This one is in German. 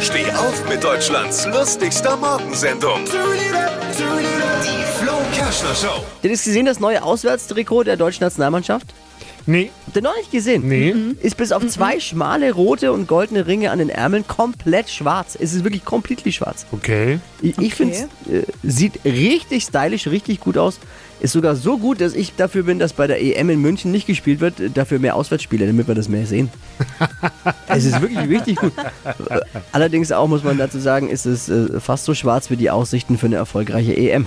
Steh auf mit Deutschlands lustigster Morgensendung. Die Flo Kerschner Show. Ihr das gesehen, das neue Auswärtstrikot der deutschen Nationalmannschaft? Nee, Habt ihr noch nicht gesehen? nee. Ist bis auf zwei schmale rote und goldene Ringe an den Ärmeln komplett schwarz. Es ist wirklich komplett schwarz. Okay. Ich, ich finde es äh, sieht richtig stylisch, richtig gut aus. Ist sogar so gut, dass ich dafür bin, dass bei der EM in München nicht gespielt wird, äh, dafür mehr Auswärtsspiele, damit wir das mehr sehen. es ist wirklich richtig gut. Allerdings auch, muss man dazu sagen, ist es äh, fast so schwarz wie die Aussichten für eine erfolgreiche EM.